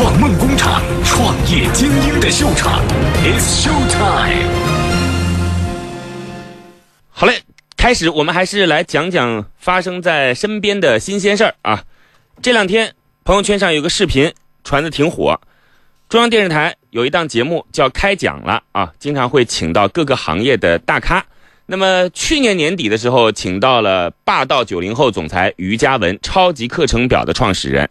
创梦工厂，创业精英的秀场，It's Show Time。好嘞，开始，我们还是来讲讲发生在身边的新鲜事儿啊。这两天朋友圈上有个视频传的挺火，中央电视台有一档节目叫《开讲了》啊，经常会请到各个行业的大咖。那么去年年底的时候，请到了霸道九零后总裁于嘉文，超级课程表的创始人。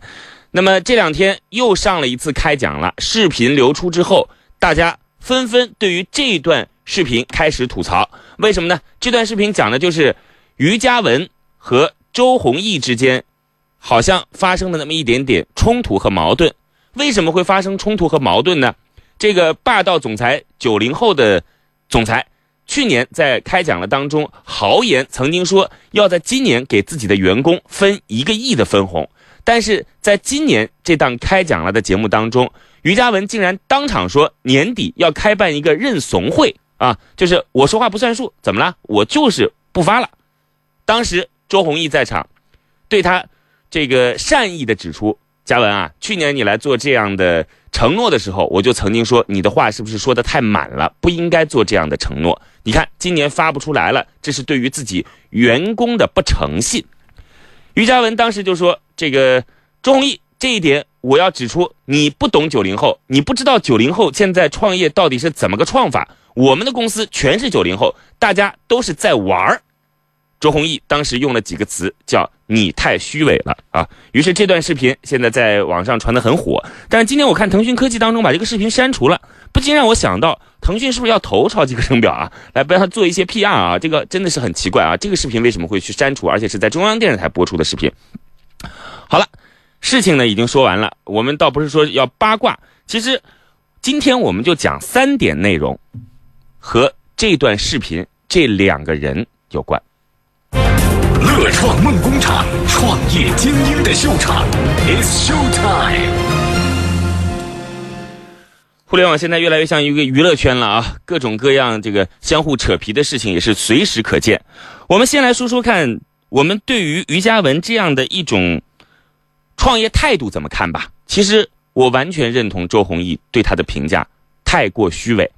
那么这两天又上了一次开讲了，视频流出之后，大家纷纷对于这段视频开始吐槽。为什么呢？这段视频讲的就是于嘉文和周鸿祎之间好像发生了那么一点点冲突和矛盾。为什么会发生冲突和矛盾呢？这个霸道总裁九零后的总裁，去年在开讲了当中豪言曾经说要在今年给自己的员工分一个亿的分红。但是在今年这档开讲了的节目当中，于嘉文竟然当场说年底要开办一个认怂会啊，就是我说话不算数，怎么了？我就是不发了。当时周鸿祎在场，对他这个善意的指出，嘉文啊，去年你来做这样的承诺的时候，我就曾经说你的话是不是说的太满了，不应该做这样的承诺。你看今年发不出来了，这是对于自己员工的不诚信。于嘉文当时就说：“这个周鸿祎这一点，我要指出，你不懂九零后，你不知道九零后现在创业到底是怎么个创法。我们的公司全是九零后，大家都是在玩儿。”周鸿祎当时用了几个词，叫“你太虚伪了”啊。于是这段视频现在在网上传得很火。但是今天我看腾讯科技当中把这个视频删除了，不禁让我想到，腾讯是不是要投超级课程表啊？来帮他做一些 PR 啊？这个真的是很奇怪啊！这个视频为什么会去删除？而且是在中央电视台播出的视频。好了，事情呢已经说完了，我们倒不是说要八卦，其实今天我们就讲三点内容，和这段视频这两个人有关。乐创梦工厂，创业精英的秀场，It's Show Time。互联网现在越来越像一个娱乐圈了啊，各种各样这个相互扯皮的事情也是随时可见。我们先来说说看，我们对于于嘉文这样的一种创业态度怎么看吧？其实我完全认同周鸿祎对他的评价，太过虚伪。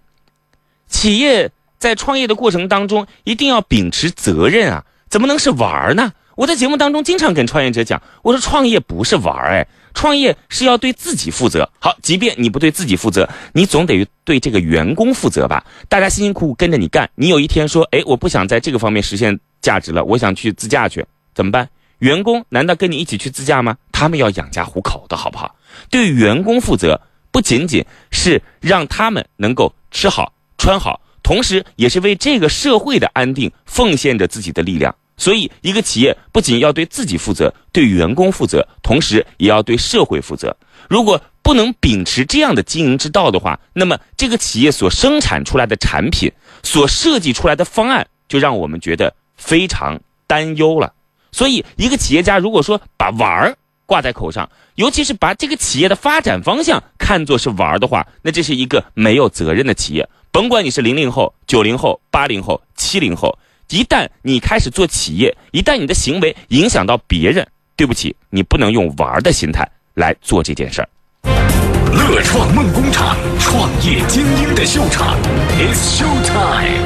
企业在创业的过程当中，一定要秉持责任啊。怎么能是玩儿呢？我在节目当中经常跟创业者讲，我说创业不是玩儿，哎，创业是要对自己负责。好，即便你不对自己负责，你总得对这个员工负责吧？大家辛辛苦苦跟着你干，你有一天说，哎，我不想在这个方面实现价值了，我想去自驾去，怎么办？员工难道跟你一起去自驾吗？他们要养家糊口的好不好？对员工负责，不仅仅是让他们能够吃好穿好，同时也是为这个社会的安定奉献着自己的力量。所以，一个企业不仅要对自己负责，对员工负责，同时也要对社会负责。如果不能秉持这样的经营之道的话，那么这个企业所生产出来的产品、所设计出来的方案，就让我们觉得非常担忧了。所以，一个企业家如果说把玩儿挂在口上，尤其是把这个企业的发展方向看作是玩儿的话，那这是一个没有责任的企业。甭管你是零零后、九零后、八零后、七零后。一旦你开始做企业，一旦你的行为影响到别人，对不起，你不能用玩的心态来做这件事儿。乐创梦工厂，创业精英的秀场，It's Show Time。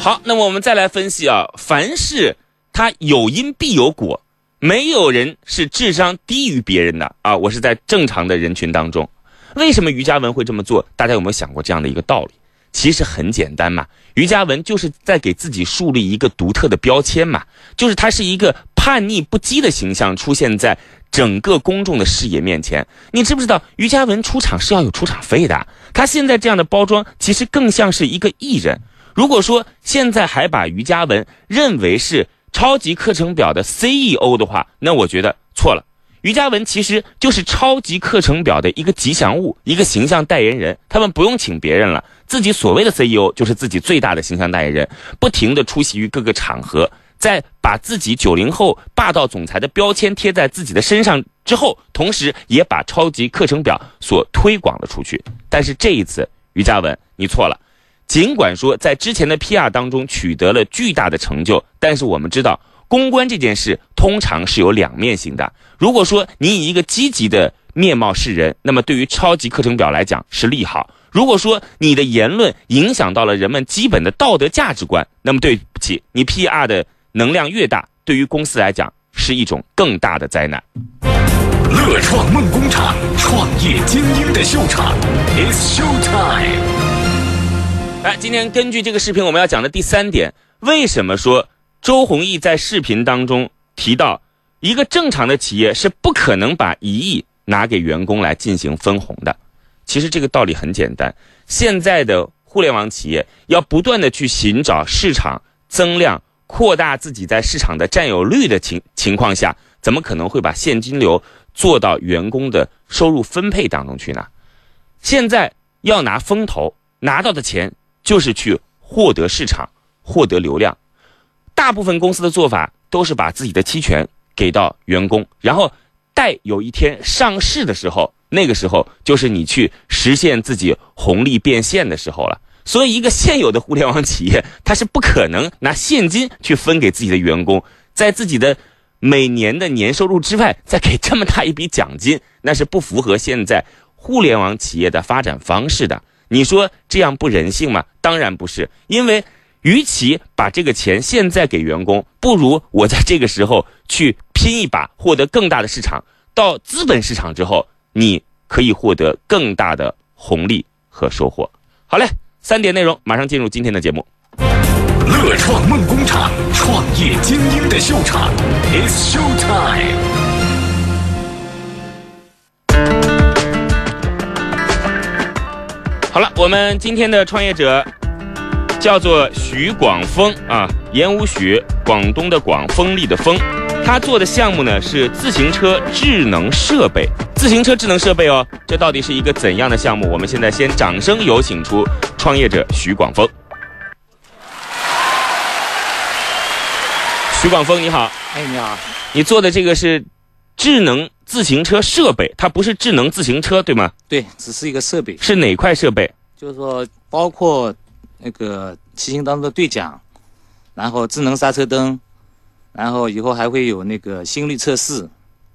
好，那么我们再来分析啊，凡事它有因必有果，没有人是智商低于别人的啊。我是在正常的人群当中，为什么于嘉文会这么做？大家有没有想过这样的一个道理？其实很简单嘛，于嘉文就是在给自己树立一个独特的标签嘛，就是他是一个叛逆不羁的形象出现在整个公众的视野面前。你知不知道于嘉文出场是要有出场费的？他现在这样的包装其实更像是一个艺人。如果说现在还把于嘉文认为是超级课程表的 CEO 的话，那我觉得。于嘉文其实就是超级课程表的一个吉祥物，一个形象代言人。他们不用请别人了，自己所谓的 CEO 就是自己最大的形象代言人，不停的出席于各个场合，在把自己九零后霸道总裁的标签贴在自己的身上之后，同时也把超级课程表所推广了出去。但是这一次，于嘉文你错了。尽管说在之前的 PR 当中取得了巨大的成就，但是我们知道。公关这件事通常是有两面性的。如果说你以一个积极的面貌示人，那么对于超级课程表来讲是利好。如果说你的言论影响到了人们基本的道德价值观，那么对不起，你 PR 的能量越大，对于公司来讲是一种更大的灾难。乐创梦工厂，创业精英的秀场，It's Show Time。来，今天根据这个视频，我们要讲的第三点，为什么说周鸿祎在视频当中提到，一个正常的企业是不可能把一亿拿给员工来进行分红的？其实这个道理很简单，现在的互联网企业要不断的去寻找市场增量、扩大自己在市场的占有率的情情况下，怎么可能会把现金流做到员工的收入分配当中去呢？现在要拿风投拿到的钱，就是去获得市场、获得流量。大部分公司的做法都是把自己的期权给到员工，然后待有一天上市的时候。那个时候就是你去实现自己红利变现的时候了。所以，一个现有的互联网企业，它是不可能拿现金去分给自己的员工，在自己的每年的年收入之外再给这么大一笔奖金，那是不符合现在互联网企业的发展方式的。你说这样不人性吗？当然不是，因为与其把这个钱现在给员工，不如我在这个时候去拼一把，获得更大的市场。到资本市场之后。你可以获得更大的红利和收获。好嘞，三点内容马上进入今天的节目。乐创梦工厂，创业精英的秀场，It's Show Time。好了，我们今天的创业者叫做徐广峰啊，言无许，广东的广，锋利的锋。他做的项目呢是自行车智能设备，自行车智能设备哦，这到底是一个怎样的项目？我们现在先掌声有请出创业者徐广峰。徐广峰，你好。哎，你好。你做的这个是智能自行车设备，它不是智能自行车，对吗？对，只是一个设备。是哪块设备？就是说，包括那个骑行当中的对讲，然后智能刹车灯。然后以后还会有那个心率测试，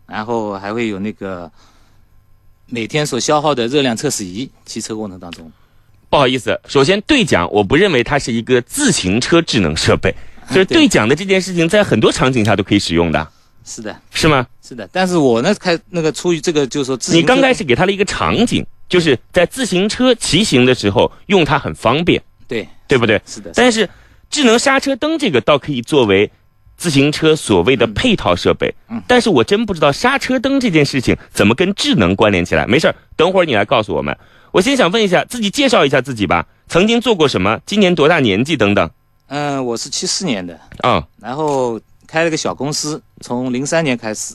然后还会有那个每天所消耗的热量测试仪。骑车过程当中，不好意思，首先对讲，我不认为它是一个自行车智能设备，就是对讲的这件事情，在很多场景下都可以使用的。是的，是吗？是的，但是我呢，开那个出于这个，就是说，你刚开始给他了一个场景，就是在自行车骑行的时候用它很方便，对，对不对？是的。但是智能刹车灯这个倒可以作为。自行车所谓的配套设备，嗯但是我真不知道刹车灯这件事情怎么跟智能关联起来。没事等会儿你来告诉我们。我先想问一下，自己介绍一下自己吧。曾经做过什么？今年多大年纪？等等。嗯，我是七四年的啊，然后开了个小公司，从零三年开始，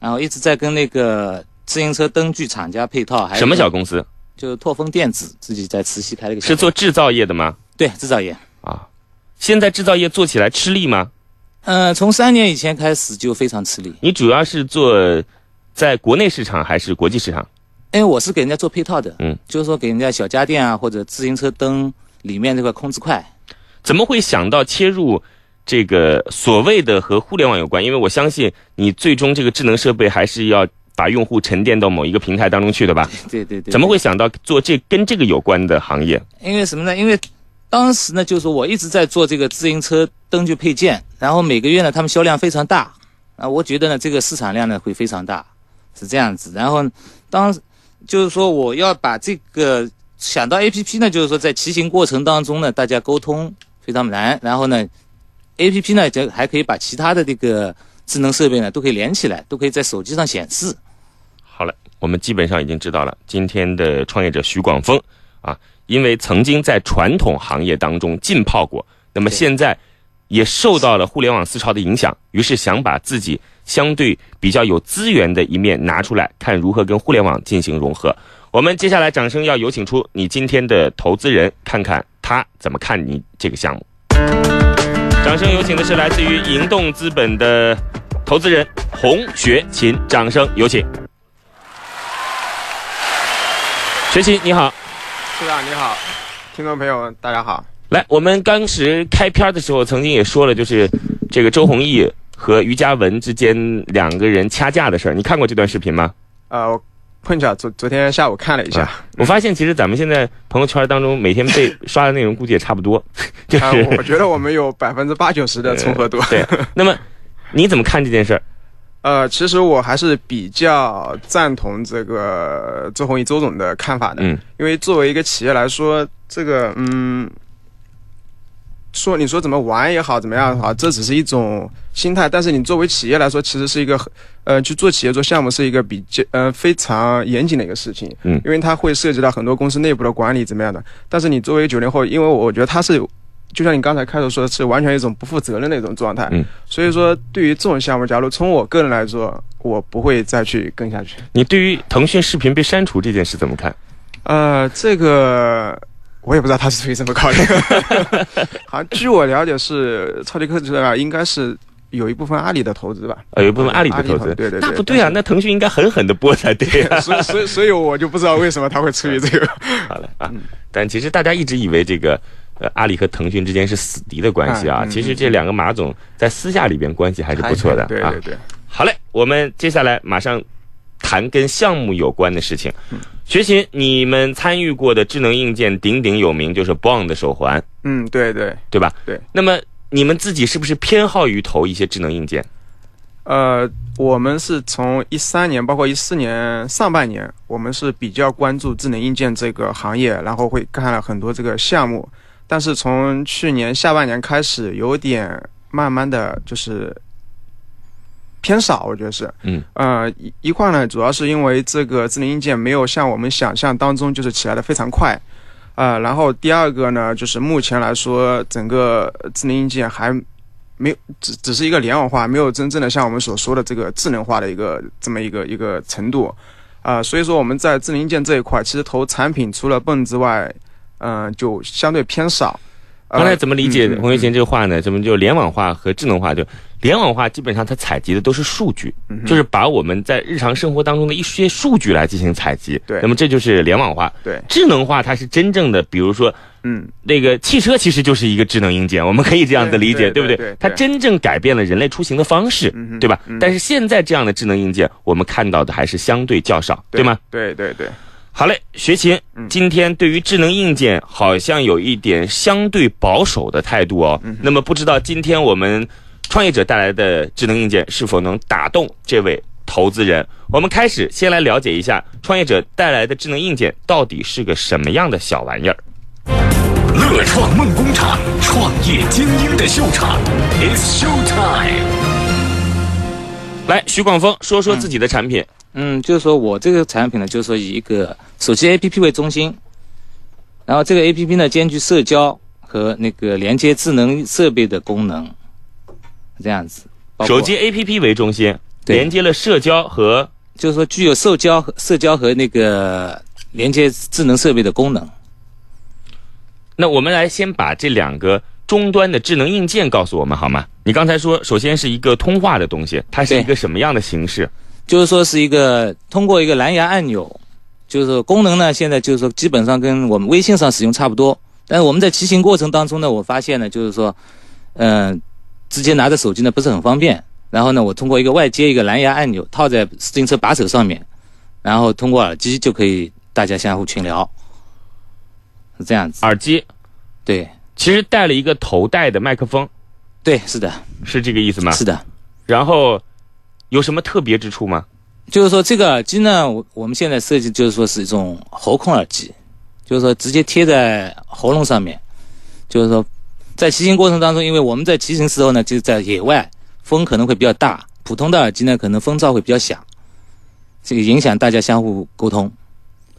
然后一直在跟那个自行车灯具厂家配套。还什么小公司？就拓风电子，自己在慈溪开了个。是做制造业的吗？对，制造业啊。现在制造业做起来吃力吗？嗯，从三年以前开始就非常吃力。你主要是做在国内市场还是国际市场？因为我是给人家做配套的，嗯，就是说给人家小家电啊或者自行车灯里面这块控制块。怎么会想到切入这个所谓的和互联网有关？因为我相信你最终这个智能设备还是要把用户沉淀到某一个平台当中去的吧？对对对。怎么会想到做这跟这个有关的行业？因为什么呢？因为。当时呢，就是说我一直在做这个自行车灯具配件，然后每个月呢，他们销量非常大，啊，我觉得呢，这个市场量呢会非常大，是这样子。然后，当就是说我要把这个想到 A P P 呢，就是说在骑行过程当中呢，大家沟通非常难，然后呢，A P P 呢就还可以把其他的这个智能设备呢都可以连起来，都可以在手机上显示。我们基本上已经知道了今天的创业者徐广峰啊。因为曾经在传统行业当中浸泡过，那么现在也受到了互联网思潮的影响，于是想把自己相对比较有资源的一面拿出来，看如何跟互联网进行融合。我们接下来掌声要有请出你今天的投资人，看看他怎么看你这个项目。掌声有请的是来自于银动资本的投资人洪学勤，掌声有请。学习你好。是长你好，听众朋友大家好。来，我们当时开篇的时候曾经也说了，就是这个周鸿祎和于嘉文之间两个人掐架的事儿。你看过这段视频吗？呃，我碰巧昨昨天下午看了一下，啊我发现其实咱们现在朋友圈当中每天被刷的内容估计也差不多，就啊、是、我觉得我们有百分之八九十的重合度。对。那么你怎么看这件事儿？呃，其实我还是比较赞同这个周鸿祎周总的看法的，嗯。因为作为一个企业来说，这个嗯，说你说怎么玩也好，怎么样也好，这只是一种心态，但是你作为企业来说，其实是一个呃去做企业做项目是一个比较呃非常严谨的一个事情，嗯。因为它会涉及到很多公司内部的管理怎么样的，但是你作为九零后，因为我觉得他是。就像你刚才开头说的是完全一种不负责任的一种状态，嗯所以说对于这种项目，假如从我个人来说，我不会再去跟下去。你对于腾讯视频被删除这件事怎么看？呃，这个我也不知道他是出于什么考虑。好像据我了解是超级科技啊，应该是有一部分阿里的投资吧。呃，有一部分阿里的投资，对对对那不对啊，那腾讯应该狠狠的播才对啊。所以所以所以我就不知道为什么他会出于这个。好了啊，但其实大家一直以为这个呃阿里和腾讯之间是死敌的关系啊，其实这两个马总在私下里边关系还是不错的啊对对。对，好嘞，我们接下来马上谈跟项目有关的事情。嗯学勤，你们参与过的智能硬件鼎鼎有名，就是 Bond 的手环，嗯，对对。对吧？对。那么你们自己是不是偏好于投一些智能硬件？呃，我们是从一三年，包括一四年上半年，我们是比较关注智能硬件这个行业，然后会看了很多这个项目。但是从去年下半年开始，有点慢慢的就是偏少，我觉得是。嗯。呃，一一块呢，主要是因为这个智能硬件没有像我们想象当中就是起来的非常快。啊，然后第二个呢，就是目前来说，整个智能硬件还没有只只是一个联网化，没有真正的像我们所说的这个智能化的一个这么一个一个程度，啊、所以说我们在智能硬件这一块，其实投产品除了泵之外，嗯、就相对偏少。呃刚才怎么理解嗯嗯洪学勤这个话呢？怎么就联网化和智能化？就联网化基本上它采集的都是数据，嗯就是把我们在日常生活当中的一些数据来进行采集。对那么这就是联网化。对，智能化它是真正的，比如说嗯，那个汽车其实就是一个智能硬件，我们可以这样子理解，不对不对？它真正改变了人类出行的方式，嗯对吧？嗯但是现在这样的智能硬件，我们看到的还是相对较少，对吗？？对对对，好嘞，学勤，嗯今天对于智能硬件好像有一点相对保守的态度哦。嗯那么不知道今天我们创业者带来的智能硬件是否能打动这位投资人？我们开始先来了解一下创业者带来的智能硬件到底是个什么样的小玩意儿。乐创梦工厂，创业精英的秀场，It's Show Time。来，徐广峰说说自己的产品。嗯，就是说我这个产品呢，就是说以一个手机 APP 为中心，然后这个 APP 呢兼具社交和那个连接智能设备的功能，这样子。手机 APP 为中心，对连接了社交和就是说具有社交和社交和那个连接智能设备的功能。那我们来先把这两个终端的智能硬件告诉我们好吗？你刚才说，首先是一个通话的东西，它是一个什么样的形式？就是说是一个通过一个蓝牙按钮，就是说功能呢，现在就是说基本上跟我们微信上使用差不多。但是我们在骑行过程当中呢，我发现呢，就是说，嗯、直接拿着手机呢不是很方便。然后呢，我通过一个外接一个蓝牙按钮套在自行车把手上面，然后通过耳机就可以大家相互群聊，是这样子。耳机对其实带了一个头戴的麦克风，对，是的，是这个意思吗？是的。然后有什么特别之处吗？就是说这个耳机呢，我我们现在设计就是说是一种喉控耳机，就是说直接贴在喉咙上面，就是说在骑行过程当中，因为我们在骑行时候呢，就是在野外，风可能会比较大，普通的耳机呢可能风噪会比较响，这个影响大家相互沟通。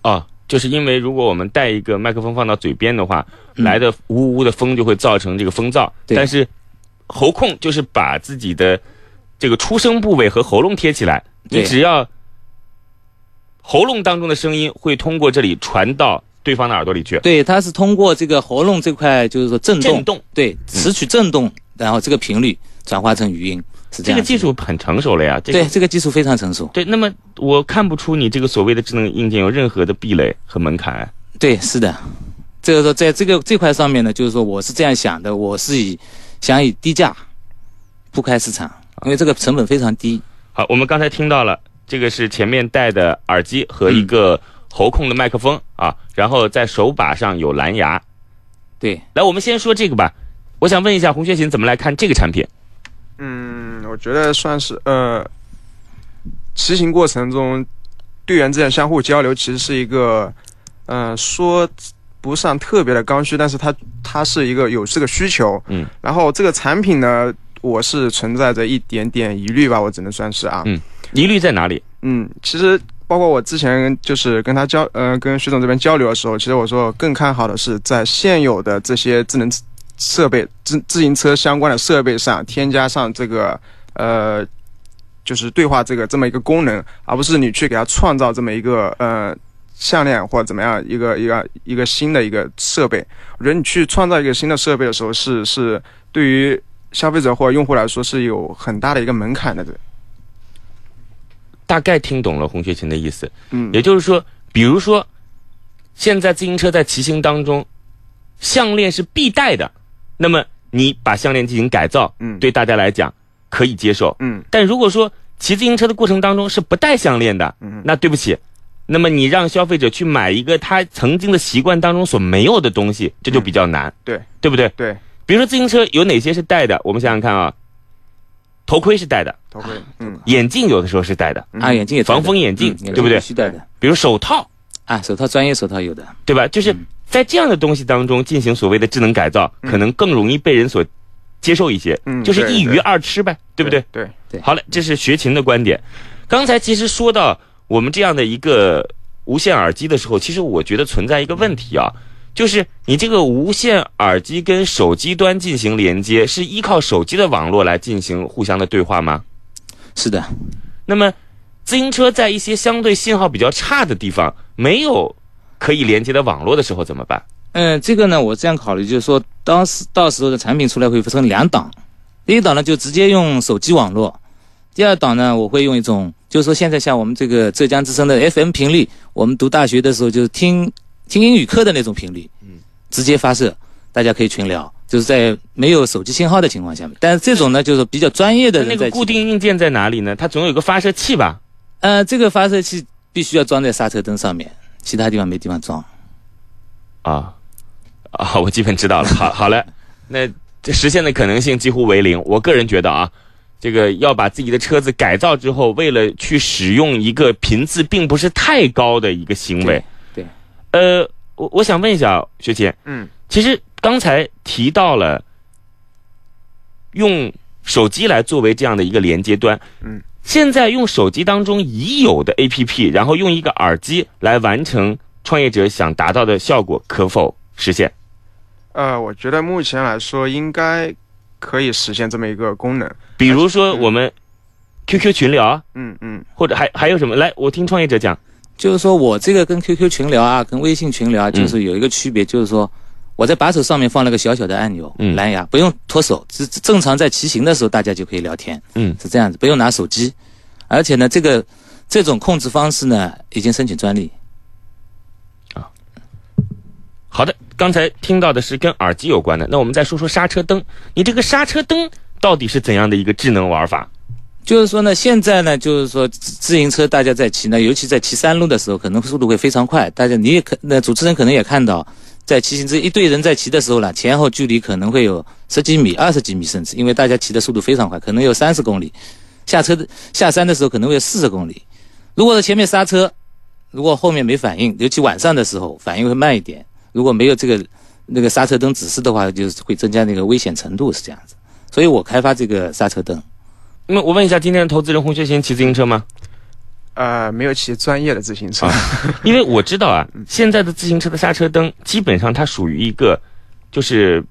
哦，就是因为如果我们带一个麦克风放到嘴边的话，嗯来的呜呜的风就会造成这个风噪。对但是喉控就是把自己的这个出声部位和喉咙贴起来，你只要喉咙当中的声音会通过这里传到对方的耳朵里去。对，它是通过这个喉咙这块，就是说震动，震动，对，拾取震动，然后这个频率转化成语音，是这这个。技术很成熟了呀。这个对这个技术非常成熟。对，那么我看不出你这个所谓的智能硬件有任何的壁垒和门槛。对，是的，这个说在这个这块上面呢，就是说我是这样想的，我是以想以低价铺开市场，因为这个成本非常低。好，我们刚才听到了这个是前面戴的耳机和一个喉控的麦克风啊，然后在手把上有蓝牙。对，来，我们先说这个吧。我想问一下洪学勤怎么来看这个产品？嗯，我觉得算是呃，骑行过程中队员之间相互交流，其实是一个，呃，说不上特别的刚需，但是它它是一个有这个需求。嗯。然后这个产品呢，我是存在着一点点疑虑吧，我只能算是啊。嗯。疑虑在哪里？嗯，其实包括我之前就是跟他交，呃，跟徐总这边交流的时候，其实我说更看好的是在现有的这些智能设备、自自行车相关的设备上添加上这个，呃，就是对话这个这么一个功能，而不是你去给它创造这么一个呃项链或者怎么样一个一个一个新的一个设备。我觉得你去创造一个新的设备的时候，是是对于消费者或者用户来说是有很大的一个门槛的。大概听懂了洪学勤的意思，嗯，也就是说，比如说，现在自行车在骑行当中，项链是必带的，那么你把项链进行改造，嗯，对大家来讲可以接受，嗯，但如果说骑自行车的过程当中是不带项链的，嗯，那对不起，那么你让消费者去买一个他曾经的习惯当中所没有的东西，这就比较难，对，对不对？对，比如说自行车有哪些是戴的？我们想想看啊，头盔是戴的，头盔，嗯，眼镜有的时候是戴的，啊，眼镜也防风眼镜嗯对不对？必须戴的。比如手套，啊，手套专业手套有的。对吧？就是在这样的东西当中进行所谓的智能改造，可能更容易被人所接受一些，嗯就是一鱼二吃呗，对不对？？对，对。好了，这是学琴的观点。刚才其实说到我们这样的一个无线耳机的时候，其实我觉得存在一个问题啊，就是你这个无线耳机跟手机端进行连接，是依靠手机的网络来进行互相的对话吗？是的，那么，自行车在一些相对信号比较差的地方没有可以连接的网络的时候怎么办？嗯，这个呢，我这样考虑，就是说，当时到时候的产品出来会分成两档，第一档呢就直接用手机网络，第二档呢我会用一种，就是说现在像我们这个浙江之声的 FM 频率，我们读大学的时候就是听听英语课的那种频率，嗯，直接发射，大家可以群聊，就是在没有手机信号的情况下面，但是这种呢就是比较专业的那个固定硬件在哪里呢？它总有个发射器吧？呃，这个发射器必须要装在刹车灯上面，其他地方没地方装。啊，啊，我基本知道了。好，好嘞，那这实现的可能性几乎为零。我个人觉得啊，这个要把自己的车子改造之后，为了去使用一个频次并不是太高的一个行为，对，呃，我我想问一下学姐，嗯，其实刚才提到了用手机来作为这样的一个连接端，嗯，现在用手机当中已有的 APP，然后用一个耳机来完成创业者想达到的效果，可否实现？呃，我觉得目前来说应该可以实现这么一个功能。比如说我们 QQ 群聊，嗯嗯或者还还有什么？来，我听创业者讲，就是说我这个跟 QQ 群聊啊，跟微信群聊啊，嗯就是有一个区别，就是说我在把手上面放了个小小的按钮，嗯蓝牙，不用脱手，只只正常在骑行的时候大家就可以聊天，嗯是这样子，不用拿手机，而且呢，这个这种控制方式呢，已经申请专利。好的，刚才听到的是跟耳机有关的，那我们再说说刹车灯。你这个刹车灯到底是怎样的一个智能玩法？就是说呢，现在呢，就是说自行车大家在骑呢，尤其在骑山路的时候，可能速度会非常快。大家你也可，那主持人可能也看到，在骑行这一队人在骑的时候呢，前后距离可能会有十几米、二十几米，甚至因为大家骑的速度非常快，可能有三十公里。下车的下山的时候可能会有四十公里。如果是前面刹车，如果后面没反应，尤其晚上的时候反应会慢一点。如果没有这个那个刹车灯指示的话，就是会增加那个危险程度，是这样子。所以我开发这个刹车灯。那我问一下，今天的投资人洪学勤骑自行车吗？呃，没有骑专业的自行车。因为我知道啊，现在的自行车的刹车灯基本上它属于一个，就是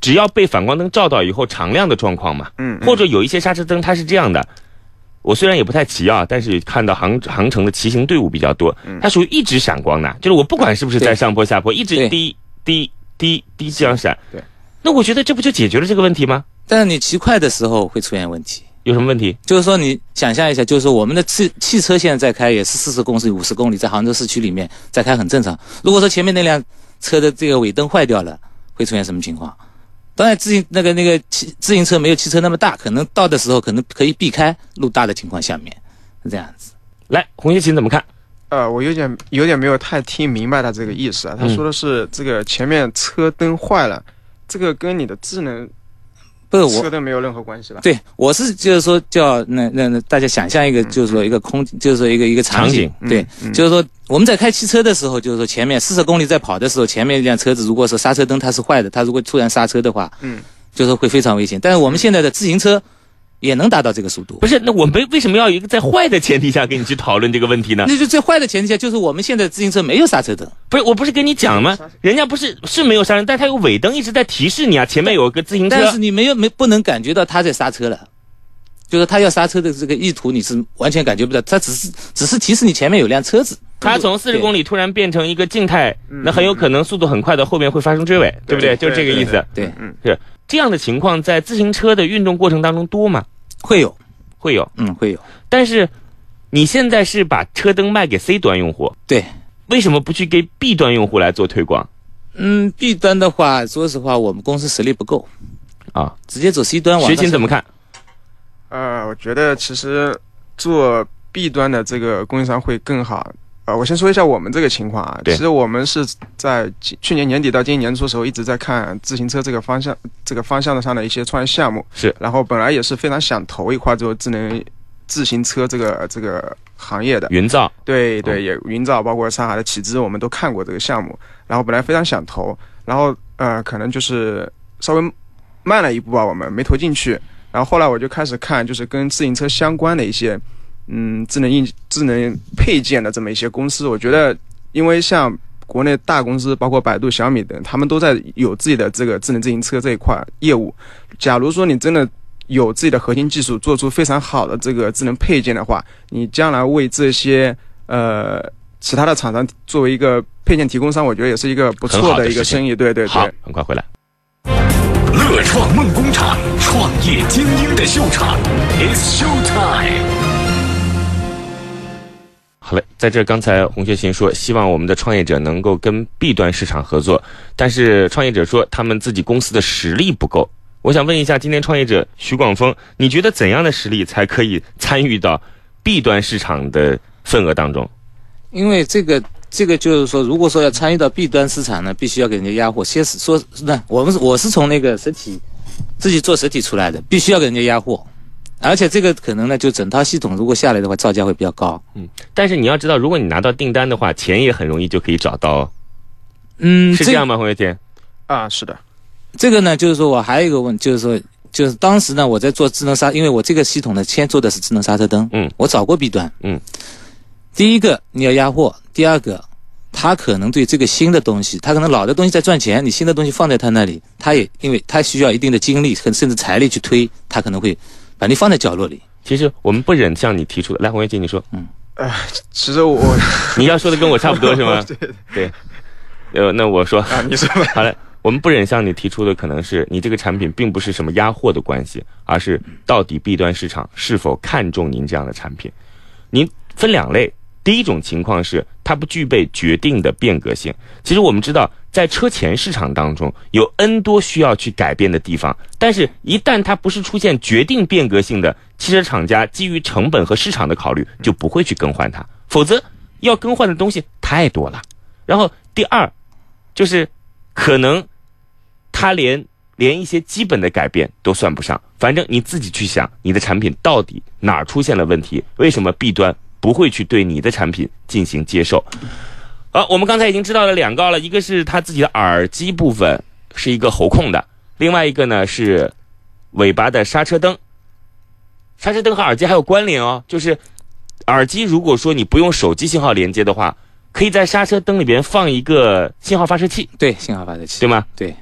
只要被反光灯照到以后常亮的状况嘛。嗯，嗯或者有一些刹车灯它是这样的，我虽然也不太骑啊，但是看到航航程的骑行队伍比较多，它属于一直闪光的，就是我不管是不是在上坡下坡，一直滴滴滴滴这样闪。对，那我觉得这不就解决了这个问题吗？但是你骑快的时候会出现问题，有什么问题？就是说你想象一下，就是说我们的汽汽车现在在开也是四十公里、五十公里，在杭州市区里面在开很正常。如果说前面那辆车的这个尾灯坏掉了，会出现什么情况？当然，自行那个那个骑自行车没有汽车那么大，可能到的时候可能可以避开路大的情况下面，是这样子。来，洪学勤怎么看？呃，我有点有点没有太听明白他这个意思啊。他说的是这个前面车灯坏了，这个跟你的智能不是我车灯没有任何关系吧？对，我是就是说叫那那那大家想象一个，就是说一个空，就是说一个一个场景，嗯对，嗯就是说我们在开汽车的时候，就是说前面四十公里在跑的时候，前面一辆车子如果是刹车灯它是坏的，它如果突然刹车的话，嗯，就是会非常危险。但是我们现在的自行车也能达到这个速度不。是，那我们为什么要一个在坏的前提下跟你去讨论这个问题呢？那就最坏的前提下，就是我们现在自行车没有刹车灯。不是，我不是跟你讲吗？人家不是是没有刹车，但他有尾灯一直在提示你啊，前面有个自行车但是你没有没不能感觉到他在刹车了，就是他要刹车的这个意图，你是完全感觉不到，他只是只是提示你前面有辆车子。他从四十公里，突然变成一个静态，那很有可能速度很快的后面会发生追尾，对不对？就是这个意思。对，嗯，这样的情况在自行车的运动过程当中多吗？会有，会有，嗯，会有，但是你现在是把车灯卖给 C 端用户，对。为什么不去给 B 端用户来做推广嗯，B 端的话，说实话，我们公司实力不够，啊？直接走 C 端网学琴怎么看？呃，我觉得其实做 B 端的这个供应商会更好。呃，我先说一下我们这个情况啊，对。其实我们是在去年年底到今年年初的时候一直在看自行车这个方向这个方向上的一些创业项目，是，然后本来也是非常想投一块做智能自行车这个这个行业的，云造。对对，也云造包括上海的启之，我们都看过这个项目，然后本来非常想投，然后呃，可能就是稍微慢了一步吧，我们没投进去。然后后来我就开始看，就是跟自行车相关的一些，嗯，智能硬智能配件的这么一些公司。我觉得，因为像国内大公司，包括百度、小米等，他们都在有自己的这个智能自行车这一块业务。假如说你真的有自己的核心技术，做出非常好的这个智能配件的话，你将来为这些呃其他的厂商作为一个配件提供商，我觉得也是一个不错的一个生意。对对好对，，很快回来。乐创梦工厂，创业精英的秀场，It's Show Time。好嘞，在这刚才洪学勤说，希望我们的创业者能够跟 B 端市场合作，但是创业者说他们自己公司的实力不够。我想问一下，今天创业者徐广峰，你觉得怎样的实力才可以参与到 B 端市场的份额当中？因为这个这个就是说，如果说要参与到 B 端市场呢，必须要给人家压货。先是说，那我们我是从那个实体自己做实体出来的，必须要给人家压货，而且这个可能呢，就整套系统如果下来的话，造价会比较高。嗯但是你要知道，如果你拿到订单的话，钱也很容易就可以找到哦，嗯，是这样吗？洪月天？啊，是的，这个呢，就是说我还有一个问，就是说，就是当时呢，我在做智能刹，因为我这个系统呢，先做的是智能刹车灯，嗯，我找过 B 端，嗯，第一个你要压货，第二个，他可能对这个新的东西，他可能老的东西在赚钱，你新的东西放在他那里，他也因为他需要一定的精力和甚至财力去推，他可能会把你放在角落里。其实我们不忍向你提出的。来，洪学勤，你说，嗯其实我 你要说的跟我差不多是吗？对对，呃，那我说，啊，你说吧。好嘞，我们不忍向你提出的可能是你这个产品并不是什么压货的关系，而是到底 B 端市场是否看重您这样的产品。您分两类，第一种情况是它不具备决定的变革性。其实我们知道，在车前市场当中有 N 多需要去改变的地方，但是一旦它不是出现决定变革性的，汽车厂家基于成本和市场的考虑，就不会去更换它，否则要更换的东西太多了。然后第二，就是可能它连连一些基本的改变都算不上。反正你自己去想，你的产品到底哪儿出现了问题？为什么弊端不会去对你的产品进行接受？好，我们刚才已经知道了两个了，一个是它自己的耳机部分是一个喉控的，另外一个呢是尾巴的刹车灯。刹车灯和耳机还有关联哦，就是耳机如果说你不用手机信号连接的话，可以在刹车灯里边放一个信号发射器，对，信号发射器，对吗？对，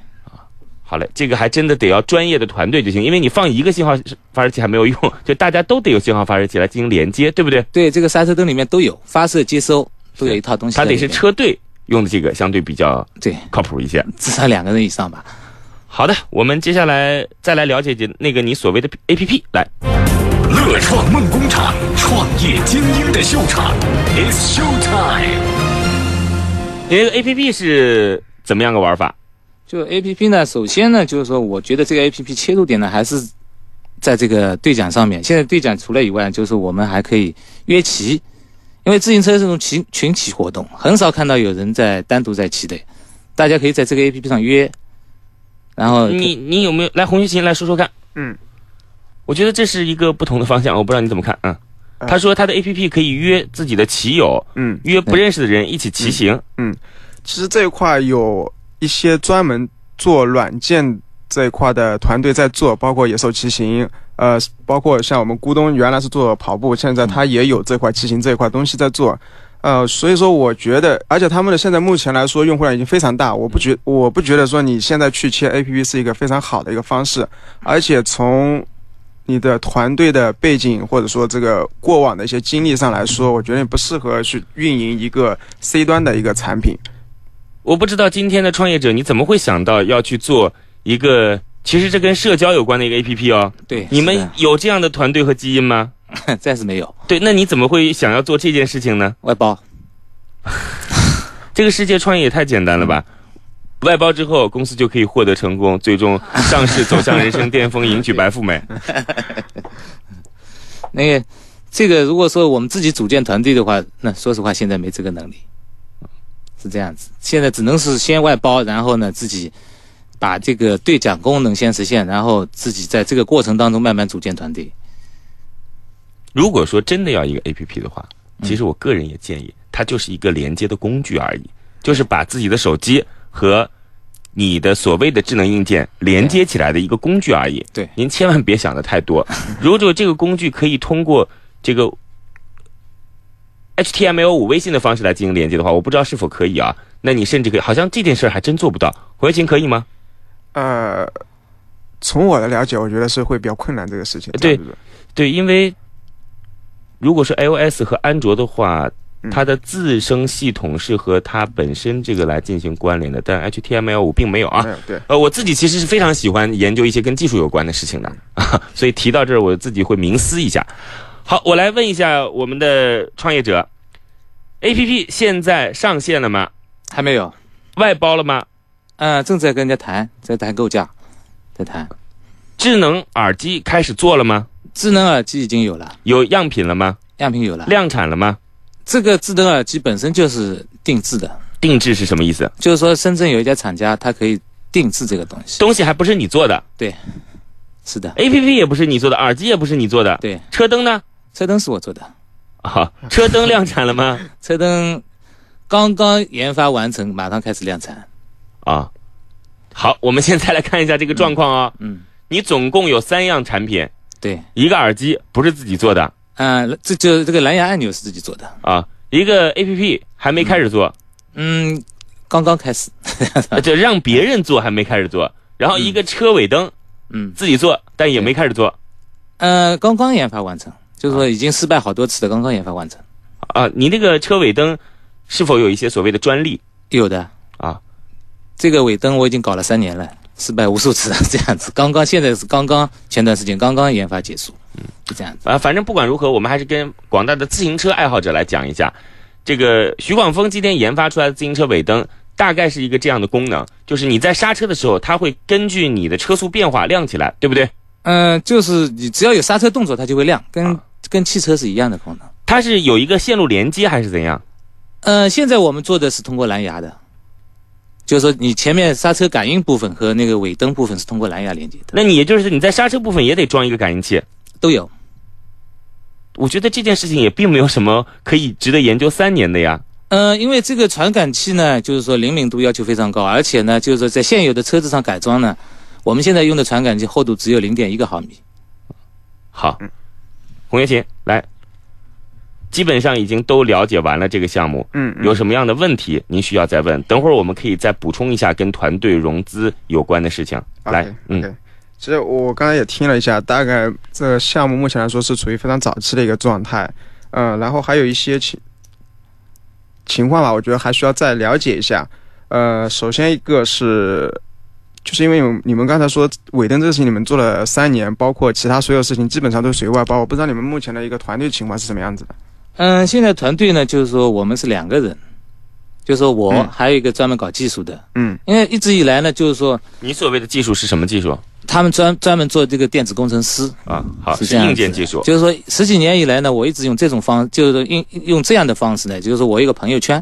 好嘞，这个还真的得要专业的团队就行，因为你放一个信号发射器还没有用，就大家都得有信号发射器来进行连接，对不对？对，这个刹车灯里面都有发射、接收，都有一套东西在它得。是车队用的这个，相对比较对，靠谱一些。至少两个人以上吧。好的，我们接下来再来了解解那个你所谓的 A P P。来，乐创梦工厂，创业精英的秀场，It's Show Time。你这个 A P P 是怎么样个玩法？就 A P P 呢，首先呢，就是说，我觉得这个 A P P 切入点呢，还是在这个兑奖上面。现在兑奖除了以外，就是我们还可以约骑，因为自行车是种群群体活动，很少看到有人在单独在骑的。大家可以在这个 A P P 上约，然后你你有没有来红学勤来说说看？嗯，我觉得这是一个不同的方向，我不知道你怎么看。嗯，呃他说他的 A P P 可以约自己的骑友，嗯，约不认识的人一起骑行。嗯其实这一块有一些专门做软件这一块的团队在做，包括野兽骑行，呃，包括像我们咕咚原来是做跑步，现在他也有这块骑行这一块东西在做。呃，所以说我觉得，而且他们的现在目前来说用户量已经非常大，我不觉我不觉得说你现在去切 APP 是一个非常好的一个方式，而且从你的团队的背景或者说这个过往的一些经历上来说，我觉得你不适合去运营一个 C 端的一个产品。我不知道今天的创业者你怎么会想到要去做一个，其实这跟社交有关的一个 A P P 哦。对你们有这样的团队和基因吗？暂时没有对，那你怎么会想要做这件事情呢？外包。这个世界创业也太简单了吧！外包之后，公司就可以获得成功，最终上市走向人生巅峰，迎娶白富美。那个这个如果说我们自己组建团队的话，那说实话现在没这个能力，是这样子。现在只能是先外包，然后呢自己把这个对讲功能先实现，然后自己在这个过程当中慢慢组建团队。如果说真的要一个 A P P 的话，其实我个人也建议，它就是一个连接的工具而已，就是把自己的手机和你的所谓的智能硬件连接起来的一个工具而已。对您千万别想的太多。如果这个工具可以通过这个 HTML 五微信的方式来进行连接的话，我不知道是否可以啊？那你甚至可以，好像这件事儿还真做不到。胡学勤可以吗？呃，从我的了解，我觉得是会比较困难这个事情。对对，因为如果是 iOS 和安卓的话，嗯它的自生系统是和它本身这个来进行关联的，但 HTML 五并没有啊。没有对，呃，我自己其实是非常喜欢研究一些跟技术有关的事情的，啊，所以提到这儿我自己会冥思一下。好，我来问一下我们的创业者，APP 现在上线了吗？还没有，外包了吗？嗯、正在跟人家谈，在谈构架，在谈。智能耳机开始做了吗？智能耳机已经有了，有样品了吗？样品有了。量产了吗？这个智能耳机本身就是定制的，定制是什么意思？就是说深圳有一家厂家，它可以定制这个东西。东西还不是你做的对是的，，A P P 也不是你做的，耳机也不是你做的，对，车灯呢？车灯是我做的，啊，车灯量产了吗？车灯刚刚研发完成，马上开始量产。啊，好，我们现在来看一下这个状况啊、嗯，你总共有三样产品，对，一个耳机不是自己做的。嗯、这就这个蓝牙按钮是自己做的，啊，一个 A P P 还没开始做，嗯，刚刚开始，呃 就让别人做还没开始做，然后一个车尾灯嗯，自己做，但也没开始做。呃，刚刚研发完成，就是说已经失败好多次的，刚刚研发完成，啊。你那个车尾灯是否有一些所谓的专利？有的。啊？这个尾灯我已经搞了三年了，失败无数次了，这样子，刚刚现在是刚刚前段时间刚刚研发结束，嗯，就这样子。啊，反正不管如何，我们还是跟广大的自行车爱好者来讲一下，这个徐广峰今天研发出来的自行车尾灯，大概是一个这样的功能，就是你在刹车的时候，它会根据你的车速变化亮起来，对不对？嗯、就是你只要有刹车动作，它就会亮，跟、啊跟汽车是一样的功能。它是有一个线路连接还是怎样？呃，现在我们做的是通过蓝牙的，就是说你前面刹车感应部分和那个尾灯部分是通过蓝牙连接的，那你也就是你在刹车部分也得装一个感应器。都有。我觉得这件事情也并没有什么可以值得研究三年的呀。呃，因为这个传感器呢，就是说灵敏度要求非常高，而且呢，就是说在现有的车子上改装呢，我们现在用的传感器厚度只有零点一个毫米。好，洪学勤来，基本上已经都了解完了这个项目，嗯，嗯有什么样的问题您需要再问？等会儿我们可以再补充一下跟团队融资有关的事情。来嗯其实我刚才也听了一下，大概这个项目目前来说是处于非常早期的一个状态，嗯，然后还有一些情情况吧，我觉得还需要再了解一下。呃，首先一个是，就是因为你们刚才说尾灯这个事情你们做了三年，包括其他所有事情基本上都是属于外包，我不知道你们目前的一个团队情况是什么样子的。嗯，现在团队呢，就是说我们是两个人，就是说我嗯还有一个专门搞技术的，嗯因为一直以来呢，就是说你所谓的技术是什么技术？他们专专门做这个电子工程师，啊，好，是是这样子硬件技术。就是说十几年以来呢，我一直用这种方，就是用用这样的方式呢，就是说我一个朋友圈，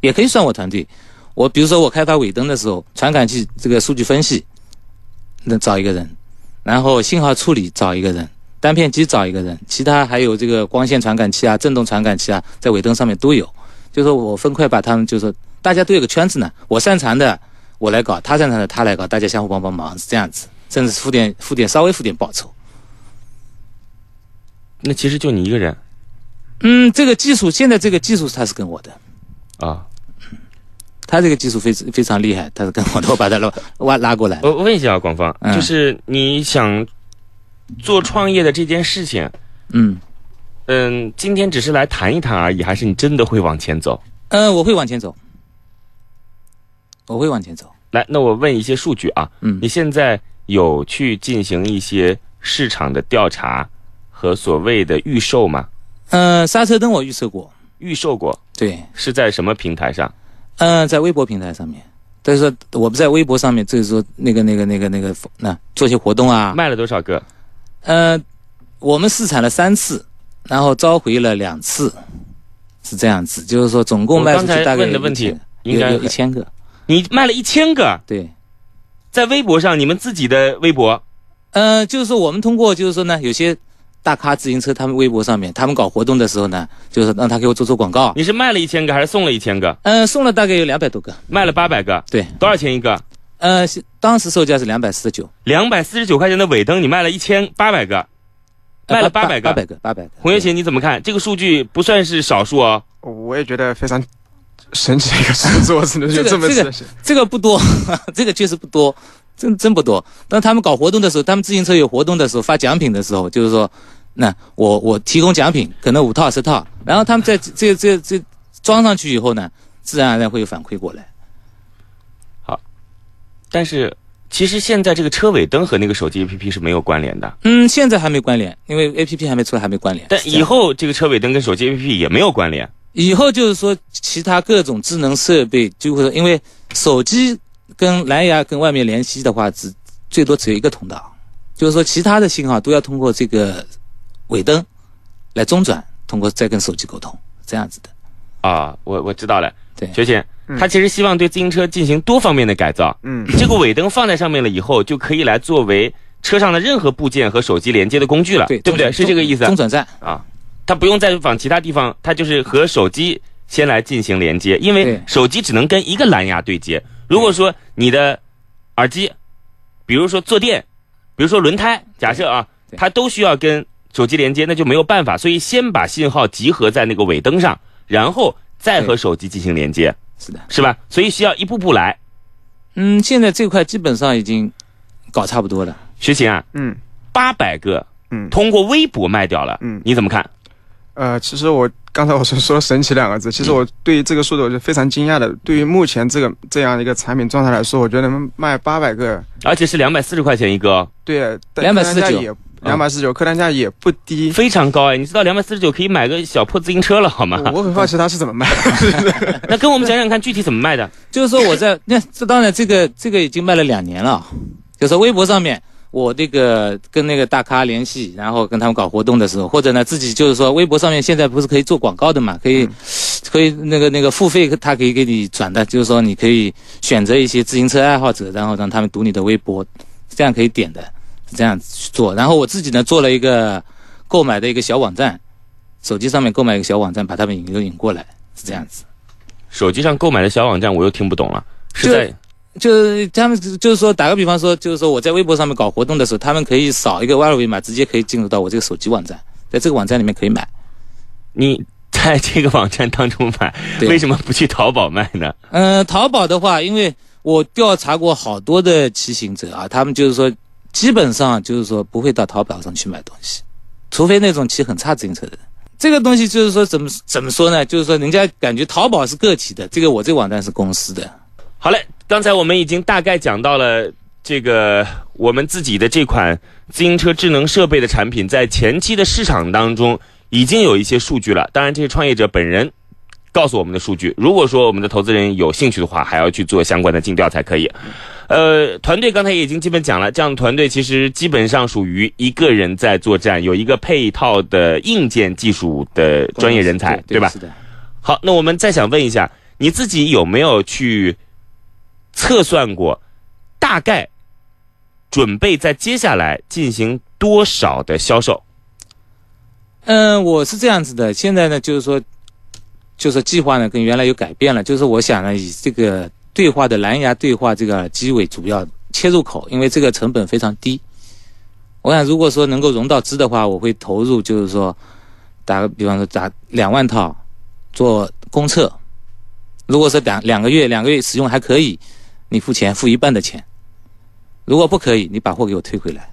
也可以算我团队。我比如说我开发尾灯的时候，传感器这个数据分析，那找一个人，然后信号处理找一个人，单片机找一个人，其他还有这个光线传感器啊、振动传感器啊，在尾灯上面都有。就是说我分块把他们，就是说大家都有个圈子呢，我擅长的我来搞，他擅长的他来搞，大家相互帮帮忙是这样子，甚至付点付点稍微付点报酬。那其实就你一个人嗯，这个技术现在这个技术他是跟我的，啊。他这个技术非非常厉害，他是跟我的，我把他拉挖拉过来。我我问一下啊，广芳，嗯就是你想做创业的这件事情，嗯嗯，今天只是来谈一谈而已，还是你真的会往前走？嗯、呃我会往前走，我会往前走。来，那我问一些数据啊，嗯你现在有去进行一些市场的调查和所谓的预售吗？嗯、呃刹车灯我预测过，预售过对，是在什么平台上？嗯、在微博平台上面。但是说我不在微博上面，就是说那个那个那个那个那做些活动啊，卖了多少个？呃，我们试产了三次，然后召回了两次，是这样子，就是说总共卖出去大概有问的问题一千应该有有一千个，你卖了一千个，对。在微博上，你们自己的微博呃，就是说我们通过，就是说呢，有些大咖自行车，他们微博上面，他们搞活动的时候呢，就是让他给我做做广告。你是卖了一千个还是送了一千个？嗯、送了大概有两百多个。卖了八百个，对，多少钱一个？呃，是当时售价是两百四十九，两百四十九块钱的尾灯，你卖了一千八百个，卖了八百个。八百个，八百个。洪月琴，你怎么看？这个数据不算是少数哦。我也觉得非常神奇的一个数字，我只能就这个这个这个。这个不多，这个确实不多，真真不多。当他们搞活动的时候，他们自行车有活动的时候发奖品的时候，就是说，那我我提供奖品，可能五套十套，然后他们在这这这装上去以后呢，自然而然会有反馈过来。但是其实现在这个车尾灯和那个手机 APP 是没有关联的，嗯，现在还没关联，因为 A P P 还没出来，还没关联。但以后这个车尾灯跟手机 APP 也没有关联。以后就是说，其他各种智能设备，就会，因为手机跟蓝牙跟外面联系的话，只最多只有一个通道，就是说其他的信号都要通过这个尾灯来中转，通过再跟手机沟通，这样子的。啊，我我知道了。对学姐，他其实希望对自行车进行多方面的改造。嗯，这个尾灯放在上面了以后，就可以来作为车上的任何部件和手机连接的工具了，对，对不对？是这个意思中转站，啊。它不用再往其他地方，它就是和手机先来进行连接，因为手机只能跟一个蓝牙对接。如果说你的耳机，比如说坐垫，比如说轮胎，假设啊，它都需要跟手机连接，那就没有办法。所以先把信号集合在那个尾灯上，然后再和手机进行连接，是的。是吧？所以需要一步步来。嗯，现在这块基本上已经搞差不多了。徐琴啊，嗯八百个，嗯通过微博卖掉了，嗯你怎么看？呃，其实我刚才我是说“神奇”两个字，其实我对于这个数字我是非常惊讶的。对于目前这个这样一个产品状态来说，我觉得能卖八百个，而且是两百四十块钱一个哦，对，两百四十九也两百四十九，客单价也不低。非常高哎！你知道两百四十九可以买个小破自行车了好吗？我很好奇他是怎么卖。那跟我们讲讲看具体怎么卖的。就是说我在那这当然这个这个已经卖了两年了，就是说微博上面我那个跟那个大咖联系，然后跟他们搞活动的时候，或者呢自己就是说微博上面现在不是可以做广告的嘛，可以、可以那个那个付费，他可以给你转的，就是说你可以选择一些自行车爱好者，然后让他们读你的微博，这样可以点的，是这样子去做。然后我自己呢做了一个购买的一个小网站，手机上面购买一个小网站，把他们引流引过来，是这样子。手机上购买的小网站我又听不懂了，是就在就是他们就是说，打个比方说，就是说我在微博上面搞活动的时候，他们可以扫一个二维码，直接可以进入到我这个手机网站，在这个网站里面可以买。你在这个网站当中买，为什么不去淘宝卖呢？嗯、淘宝的话，因为我调查过好多的骑行者啊，他们就是说，基本上就是说不会到淘宝上去买东西，除非那种骑很差自行车的人。这个东西就是说怎么怎么说呢？就是说人家感觉淘宝是个体的，这个我这个网站是公司的。好嘞，刚才我们已经大概讲到了这个我们自己的这款自行车智能设备的产品，在前期的市场当中已经有一些数据了。当然，这些创业者本人告诉我们的数据。如果说我们的投资人有兴趣的话，还要去做相关的尽调才可以。呃，团队刚才也已经基本讲了，这样的团队其实基本上属于一个人在作战，有一个配套的硬件技术的专业人才，吧？对是的。好，那我们再想问一下，你自己有没有去测算过，大概准备在接下来进行多少的销售？嗯，我是这样子的，现在呢，就是说，就是计划呢跟原来有改变了，就是我想呢以这个对话的蓝牙对话这个耳机为主要切入口，因为这个成本非常低。我想如果说能够融到资的话，我会投入，就是说，打个比方说打两万套做公测，如果说两两个月两个月使用还可以，你付钱付一半的钱，如果不可以，你把货给我退回来，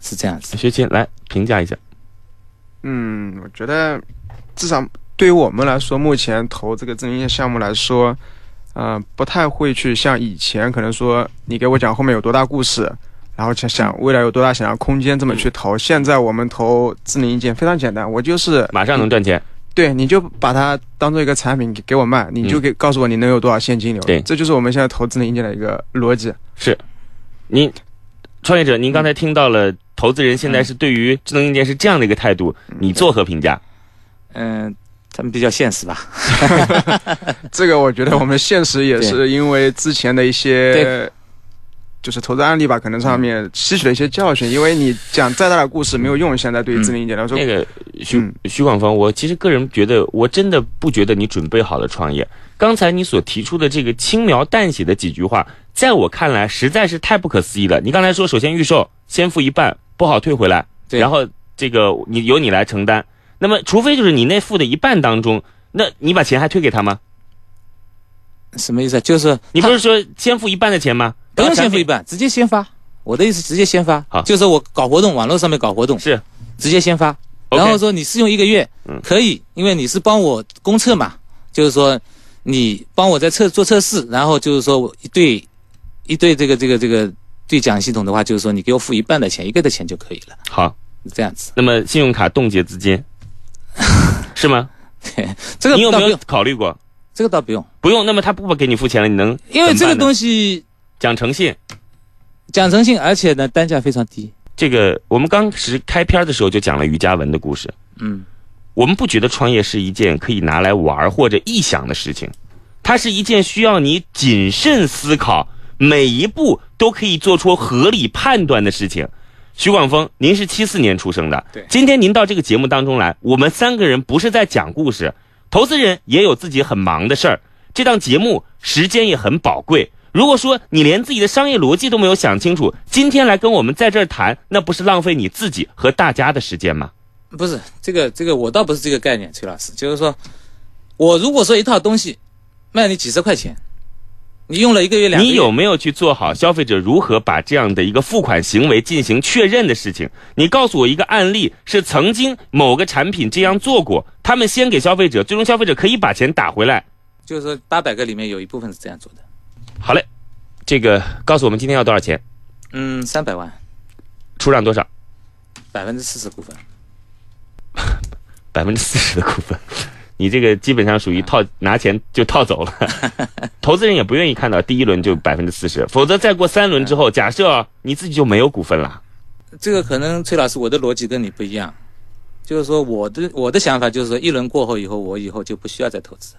是这样子。学琴来评价一下。嗯，我觉得至少对于我们来说，目前投这个智能硬件项目来说，呃，不太会去像以前可能说你给我讲后面有多大故事，然后想想未来有多大想象空间这么去投。现在我们投智能硬件非常简单，我就是马上能赚钱。对，你就把它当做一个产品给给我卖，你就给告诉我你能有多少现金流。对，这就是我们现在投智能硬件的一个逻辑。是，您创业者，您刚才听到了。投资人现在是对于智能硬件是这样的一个态度，你作何评价？嗯，他们比较现实吧。这个我觉得我们现实也是因为之前的一些，就是投资案例吧，可能上面吸取了一些教训。因为你讲再大的故事没有用，现在对于智能硬件来说。那个徐徐广峰，我其实个人觉得，我真的不觉得你准备好了创业。刚才你所提出的这个轻描淡写的几句话，在我看来实在是太不可思议了。你刚才说，首先预售先付一半。不好退回来，然后这个你由你来承担。那么，除非就是你那付的一半当中，那你把钱还退给他吗？什么意思？就是你不是说先付一半的钱吗？不用先付一半，直接先发。我的意思直接先发。好，就是我搞活动，网络上面搞活动是直接先发，然后说你试用一个月，可以，因为你是帮我公测嘛，就是说你帮我在测做测试，然后就是说一对一对这个这个这个。对讲系统的话，就是说你给我付一半的钱，一个的钱就可以了。好，这样子。那么信用卡冻结资金 是吗？对，这个你有没有考虑过？这个倒不用，不用。那么他不给你付钱了，你能？因为这个东西讲诚信，讲诚信，而且呢单价非常低。这个我们刚时开篇的时候就讲了于嘉文的故事。嗯，我们不觉得创业是一件可以拿来玩或者臆想的事情，它是一件需要你谨慎思考。每一步都可以做出合理判断的事情。徐广峰，您是七四年出生的，对。今天您到这个节目当中来，我们三个人不是在讲故事，投资人也有自己很忙的事儿。这档节目时间也很宝贵。如果说你连自己的商业逻辑都没有想清楚，今天来跟我们在这儿谈，那不是浪费你自己和大家的时间吗？不是，这个这个我倒不是这个概念，崔老师，就是说，我如果说一套东西卖你几十块钱。你用了一个月两，你有没有去做好消费者如何把这样的一个付款行为进行确认的事情？你告诉我一个案例，是曾经某个产品这样做过，他们先给消费者，最终消费者可以把钱打回来。就是说，八百个里面有一部分是这样做的。好嘞，这个告诉我们今天要多少钱？嗯，三百万。出让多少？百分之四十股份。百分之四十的股份。你这个基本上属于套拿钱就套走了，投资人也不愿意看到第一轮就百分之四十，否则再过三轮之后，假设你自己就没有股份了。这个可能崔老师我的逻辑跟你不一样，就是说我的我的想法就是说一轮过后以后，我以后就不需要再投资。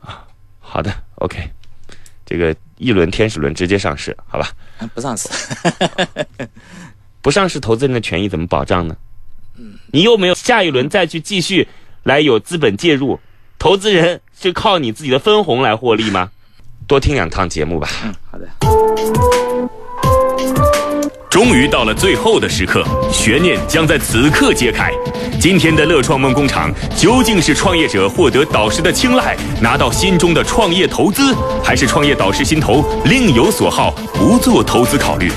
啊，好的，OK，这个一轮天使轮直接上市，好吧？不上市，不上市，投资人的权益怎么保障呢？你又没有下一轮再去继续。来有资本介入，投资人是靠你自己的分红来获利吗？多听两趟节目吧。嗯，好的。终于到了最后的时刻，悬念将在此刻揭开。今天的乐创梦工厂究竟是创业者获得导师的青睐，拿到心中的创业投资，还是创业导师心头另有所好，不做投资考虑？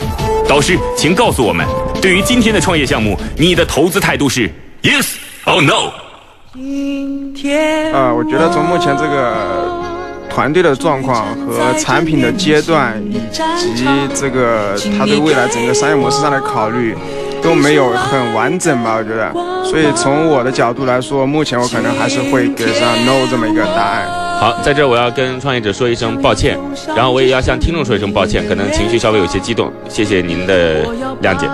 导师，请告诉我们，对于今天的创业项目，你的投资态度是 yes or no？啊，我觉得从目前这个团队的状况和产品的阶段，以及这个他对未来整个商业模式上的考虑，都没有很完整吧？我觉得，所以从我的角度来说，目前我可能还是会给上 no 这么一个答案。好，在这我要跟创业者说一声抱歉，然后我也要向听众说一声抱歉，可能情绪稍微有些激动，谢谢您的谅解。